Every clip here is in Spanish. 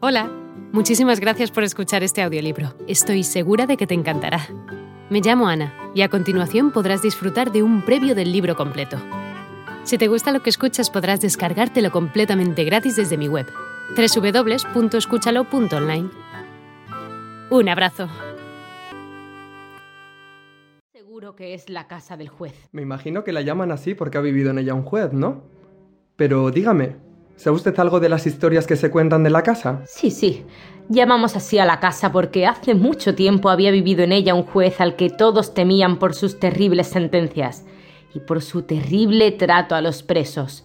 Hola, muchísimas gracias por escuchar este audiolibro. Estoy segura de que te encantará. Me llamo Ana y a continuación podrás disfrutar de un previo del libro completo. Si te gusta lo que escuchas podrás descargártelo completamente gratis desde mi web, www.escúchalo.online. Un abrazo. Seguro que es la casa del juez. Me imagino que la llaman así porque ha vivido en ella un juez, ¿no? Pero dígame, ¿sabe usted algo de las historias que se cuentan de la casa? Sí, sí. Llamamos así a la casa porque hace mucho tiempo había vivido en ella un juez al que todos temían por sus terribles sentencias y por su terrible trato a los presos.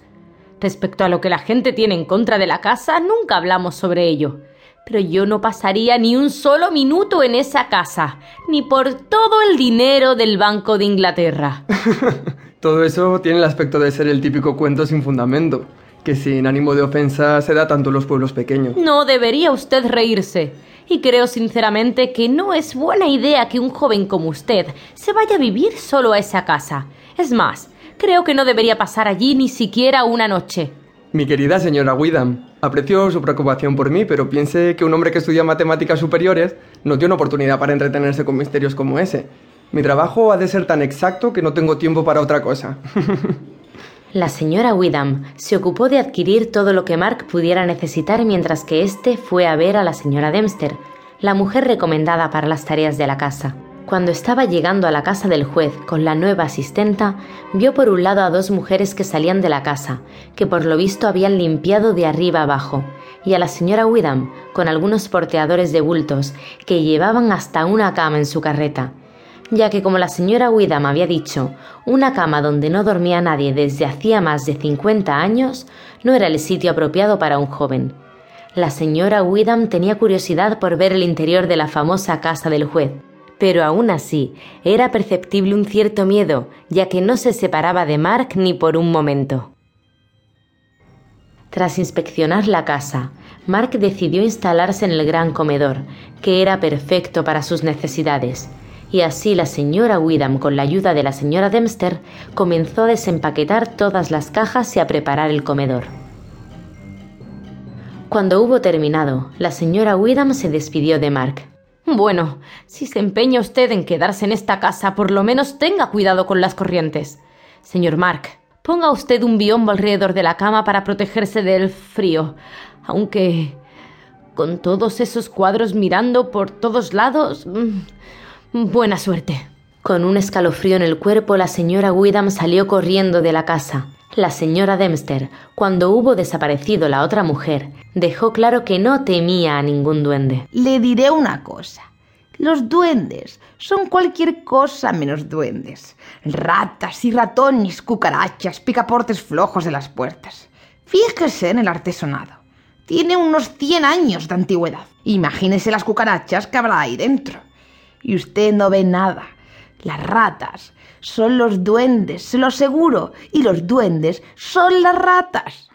Respecto a lo que la gente tiene en contra de la casa, nunca hablamos sobre ello. Pero yo no pasaría ni un solo minuto en esa casa, ni por todo el dinero del Banco de Inglaterra. Todo eso tiene el aspecto de ser el típico cuento sin fundamento, que sin ánimo de ofensa se da tanto en los pueblos pequeños. No debería usted reírse. Y creo sinceramente que no es buena idea que un joven como usted se vaya a vivir solo a esa casa. Es más, creo que no debería pasar allí ni siquiera una noche. Mi querida señora Widham, aprecio su preocupación por mí, pero piense que un hombre que estudia matemáticas superiores no tiene oportunidad para entretenerse con misterios como ese. Mi trabajo ha de ser tan exacto que no tengo tiempo para otra cosa. La señora Widham se ocupó de adquirir todo lo que Mark pudiera necesitar mientras que éste fue a ver a la señora Dempster, la mujer recomendada para las tareas de la casa. Cuando estaba llegando a la casa del juez con la nueva asistenta, vio por un lado a dos mujeres que salían de la casa, que por lo visto habían limpiado de arriba abajo, y a la señora Widham con algunos porteadores de bultos que llevaban hasta una cama en su carreta, ya que como la señora Widham había dicho, una cama donde no dormía nadie desde hacía más de 50 años no era el sitio apropiado para un joven. La señora Widham tenía curiosidad por ver el interior de la famosa casa del juez, pero aún así era perceptible un cierto miedo, ya que no se separaba de Mark ni por un momento. Tras inspeccionar la casa, Mark decidió instalarse en el gran comedor, que era perfecto para sus necesidades, y así la señora Widham, con la ayuda de la señora Dempster, comenzó a desempaquetar todas las cajas y a preparar el comedor. Cuando hubo terminado, la señora Widham se despidió de Mark. Bueno, si se empeña usted en quedarse en esta casa, por lo menos tenga cuidado con las corrientes. Señor Mark, ponga usted un biombo alrededor de la cama para protegerse del frío, aunque con todos esos cuadros mirando por todos lados. mm, Buena suerte. Con un escalofrío en el cuerpo, la señora Widham salió corriendo de la casa. La señora Dempster, cuando hubo desaparecido la otra mujer, dejó claro que no temía a ningún duende. Le diré una cosa. Los duendes son cualquier cosa menos duendes. Ratas y ratones, cucarachas, picaportes flojos de las puertas. Fíjese en el artesonado. Tiene unos 100 años de antigüedad. Imagínese las cucarachas que habrá ahí dentro. Y usted no ve nada. Las ratas son los duendes, se lo aseguro. Y los duendes son las ratas.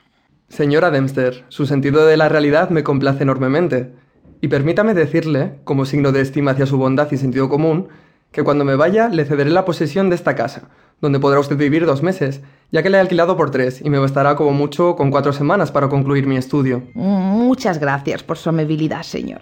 Señora Dempster, su sentido de la realidad me complace enormemente. Y permítame decirle, como signo de estima hacia su bondad y sentido común, que cuando me vaya le cederé la posesión de esta casa, donde podrá usted vivir dos meses, ya que la he alquilado por tres y me bastará como mucho con cuatro semanas para concluir mi estudio. Muchas gracias por su amabilidad, señor.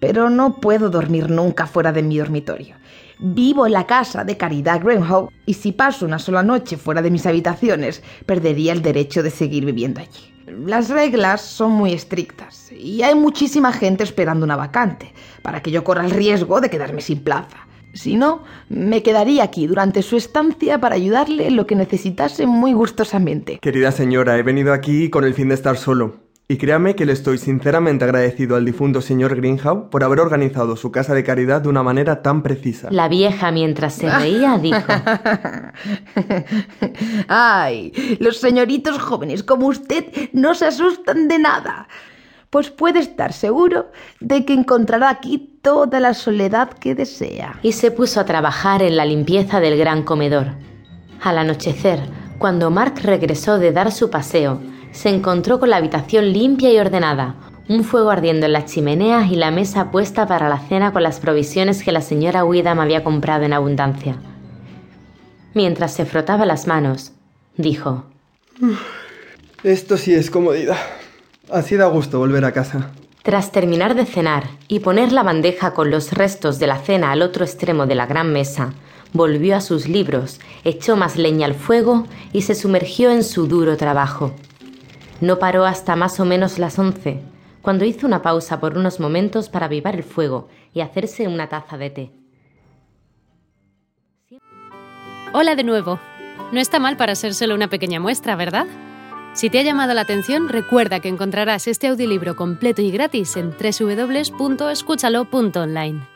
Pero no puedo dormir nunca fuera de mi dormitorio. Vivo en la casa de Caridad Greenhow y si paso una sola noche fuera de mis habitaciones, perdería el derecho de seguir viviendo allí. Las reglas son muy estrictas y hay muchísima gente esperando una vacante para que yo corra el riesgo de quedarme sin plaza. Si no, me quedaría aquí durante su estancia para ayudarle en lo que necesitase muy gustosamente. Querida señora, he venido aquí con el fin de estar solo. Y créame que le estoy sinceramente agradecido al difunto señor Greenhow por haber organizado su casa de caridad de una manera tan precisa. La vieja, mientras se reía, dijo Ay, los señoritos jóvenes como usted no se asustan de nada. Pues puede estar seguro de que encontrará aquí toda la soledad que desea. y se puso a trabajar en la limpieza del gran comedor. Al anochecer, cuando Mark regresó de dar su paseo, se encontró con la habitación limpia y ordenada, un fuego ardiendo en las chimeneas y la mesa puesta para la cena con las provisiones que la señora Widham había comprado en abundancia. Mientras se frotaba las manos, dijo Esto sí es comodidad. Así da gusto volver a casa. Tras terminar de cenar y poner la bandeja con los restos de la cena al otro extremo de la gran mesa, volvió a sus libros, echó más leña al fuego y se sumergió en su duro trabajo. No paró hasta más o menos las once, cuando hizo una pausa por unos momentos para avivar el fuego y hacerse una taza de té. Hola de nuevo. No está mal para ser solo una pequeña muestra, ¿verdad? Si te ha llamado la atención, recuerda que encontrarás este audiolibro completo y gratis en www.escúchalo.online.